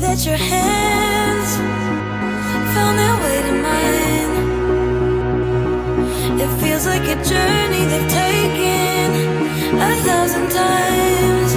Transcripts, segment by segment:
that your hands found their way to mine. It feels like a journey they've taken a thousand times.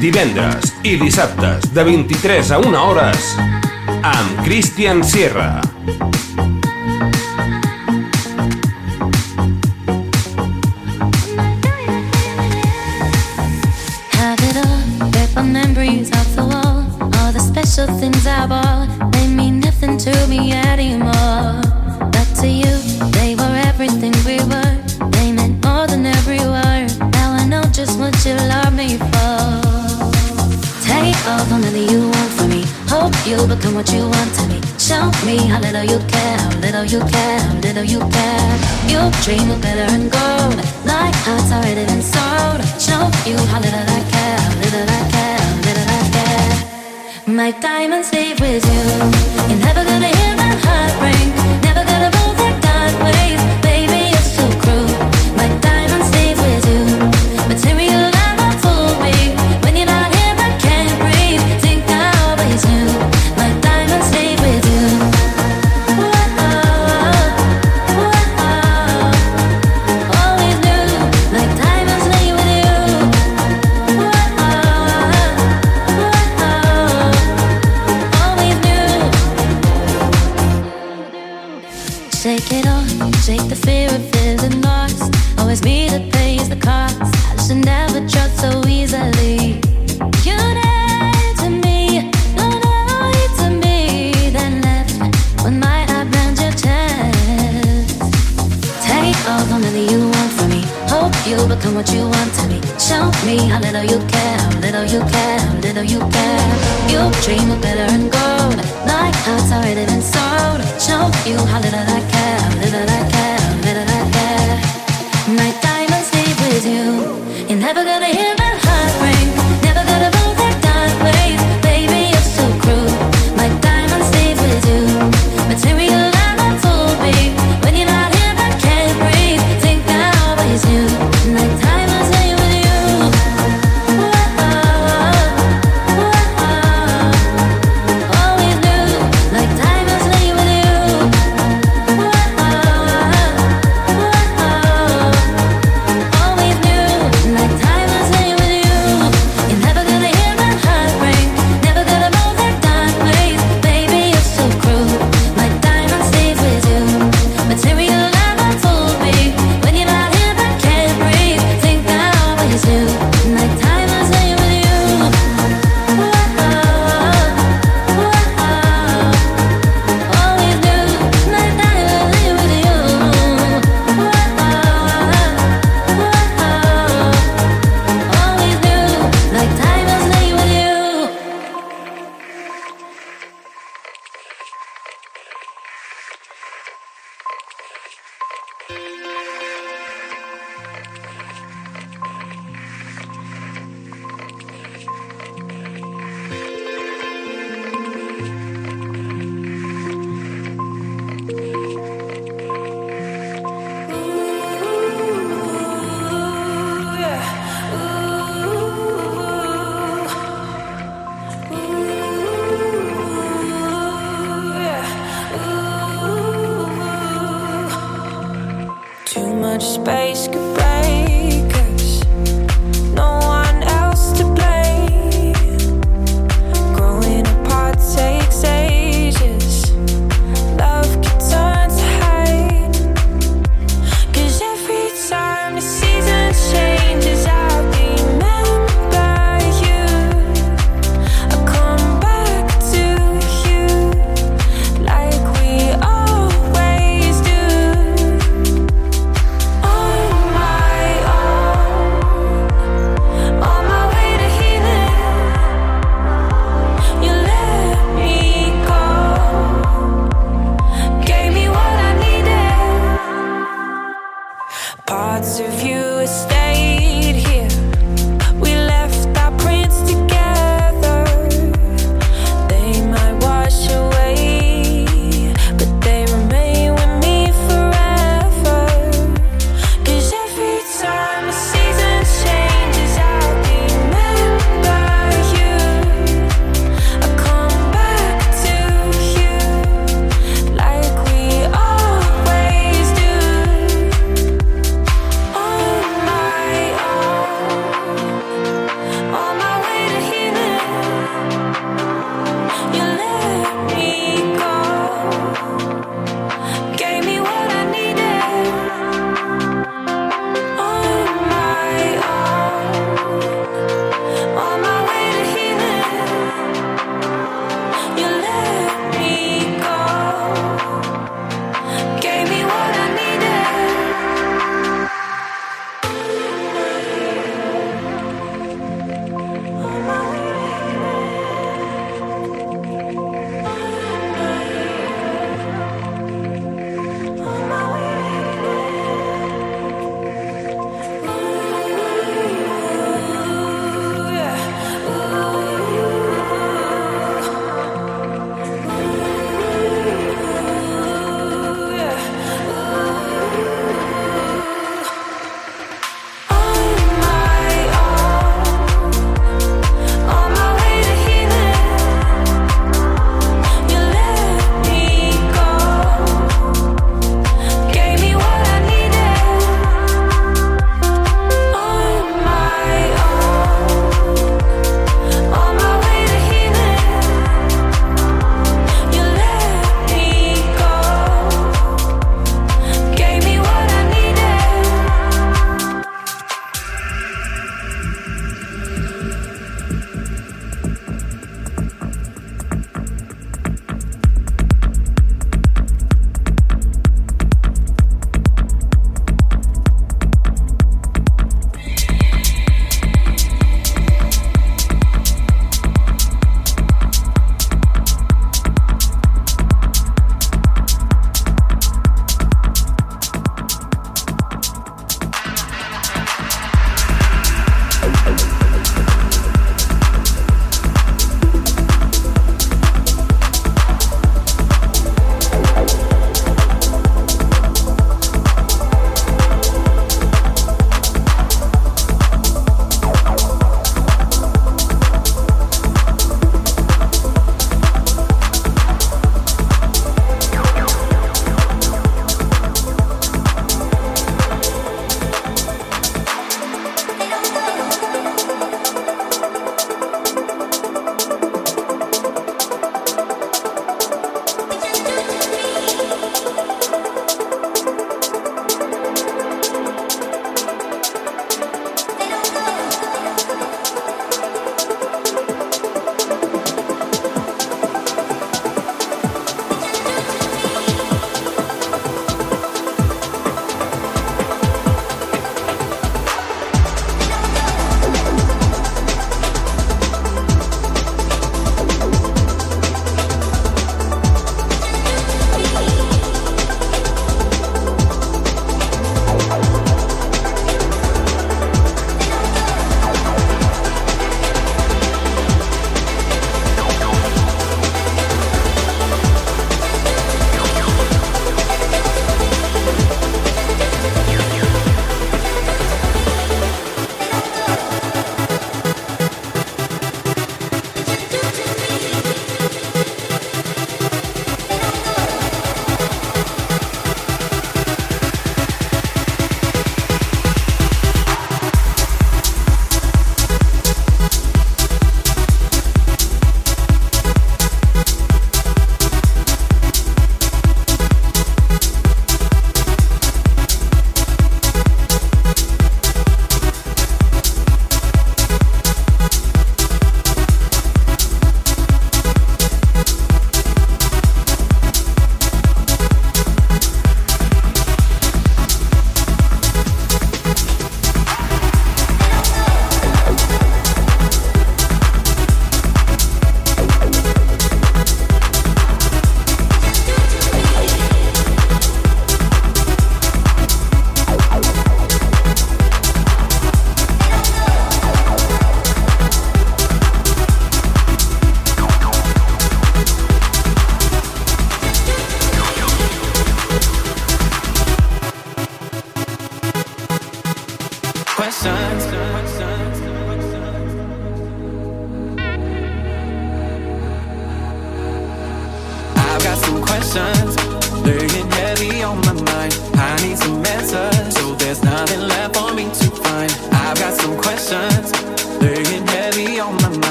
Divendres i dissabtes de 23 a 1 hores amb Christian Sierra. Have it all, memories off the wall. All the special things I bought, you become what you want to be. Show me how little you care, how little you care, how little you care. You dream of better and gold, like hearts already been sold. Show you how little I care, how little I care, how little I care. My diamonds leave with you. You're never gonna hear my heart break. Never gonna move that dark ways, how little you care, how little you care. You dream of better and gold, like hearts already been sold. Show you how little I care, how little I care, little I care. My diamonds leave with you. You're never gonna hear. much space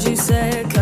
You say?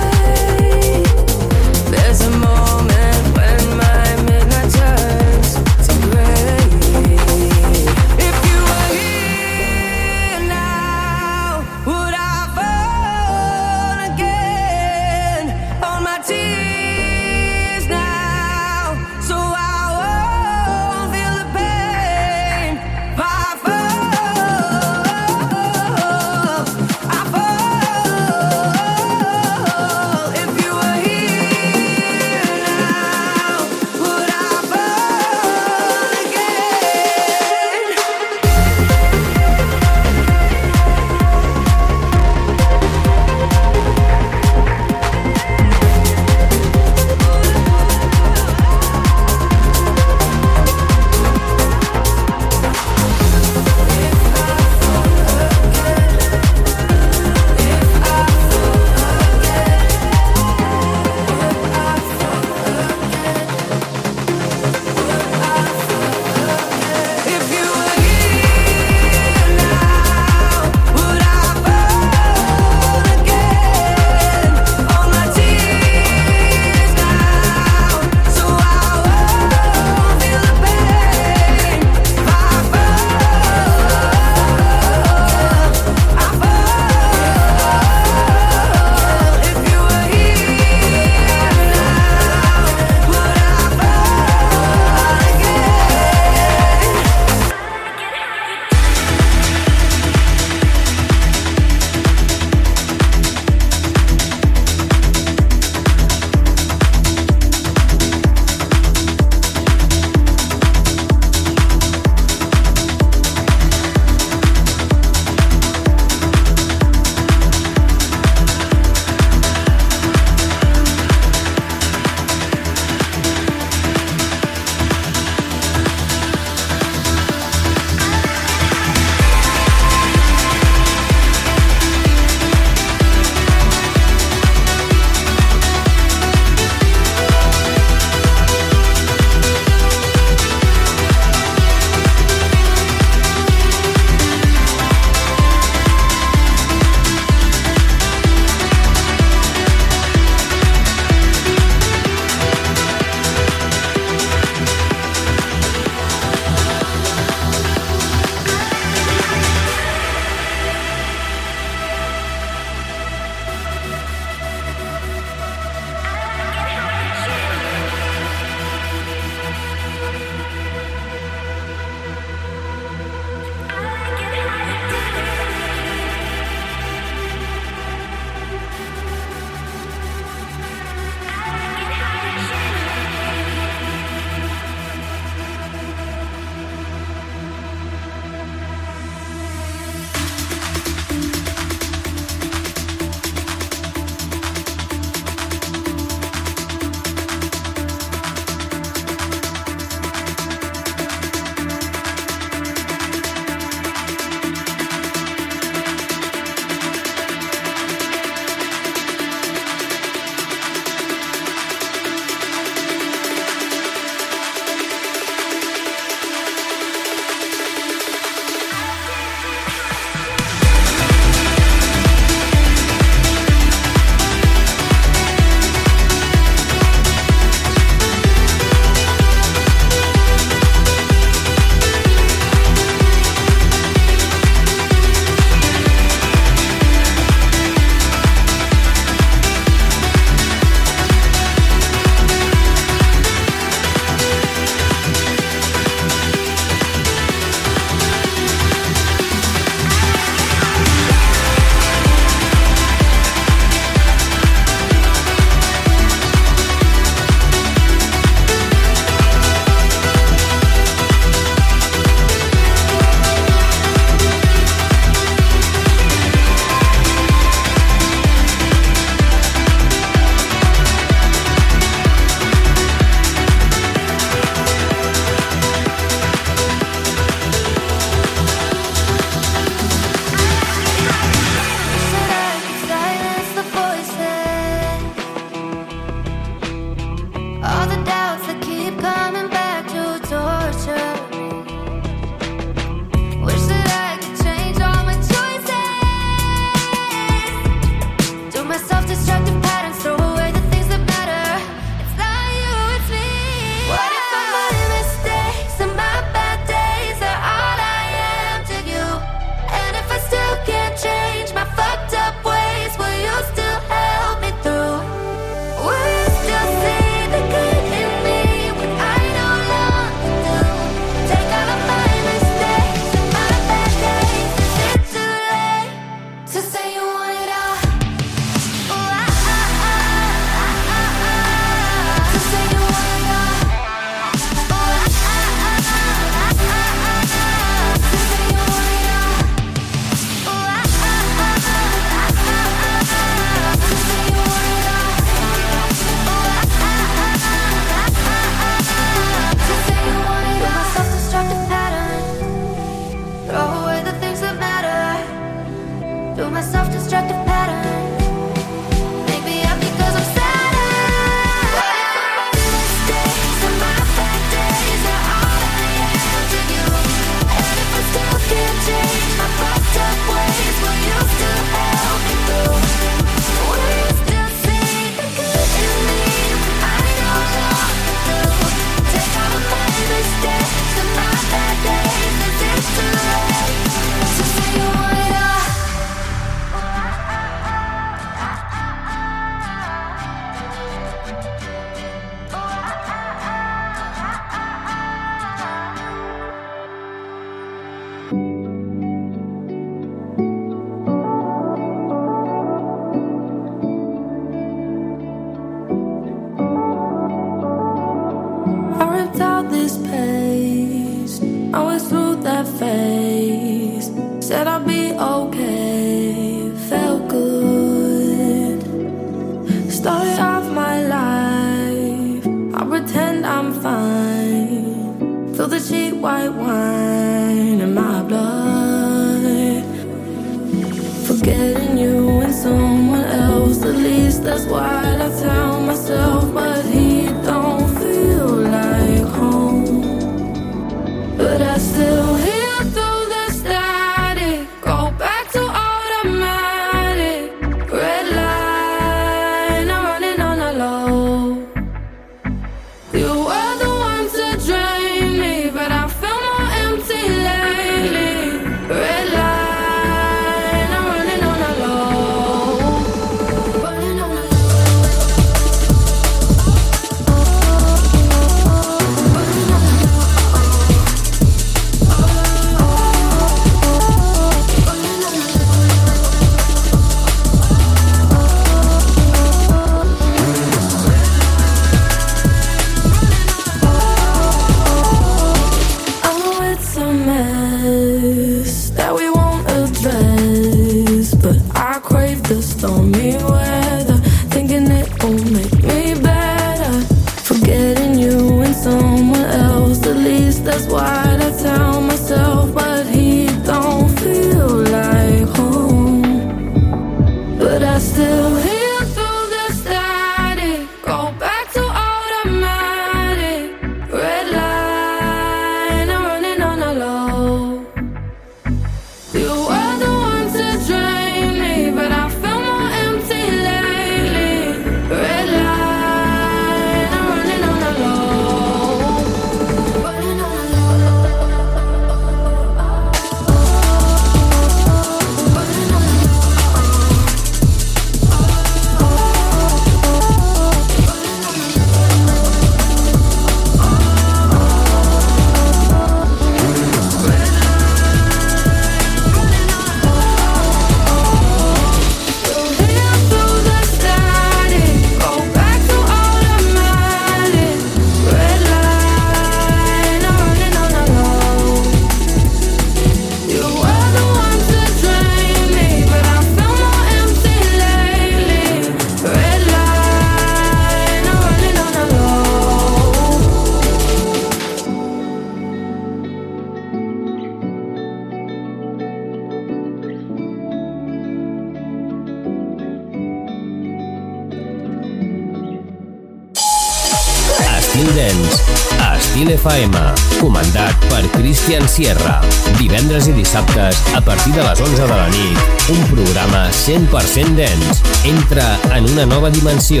100% dens. Entra en una nova dimensió.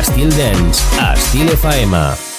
Estil a Estil FM.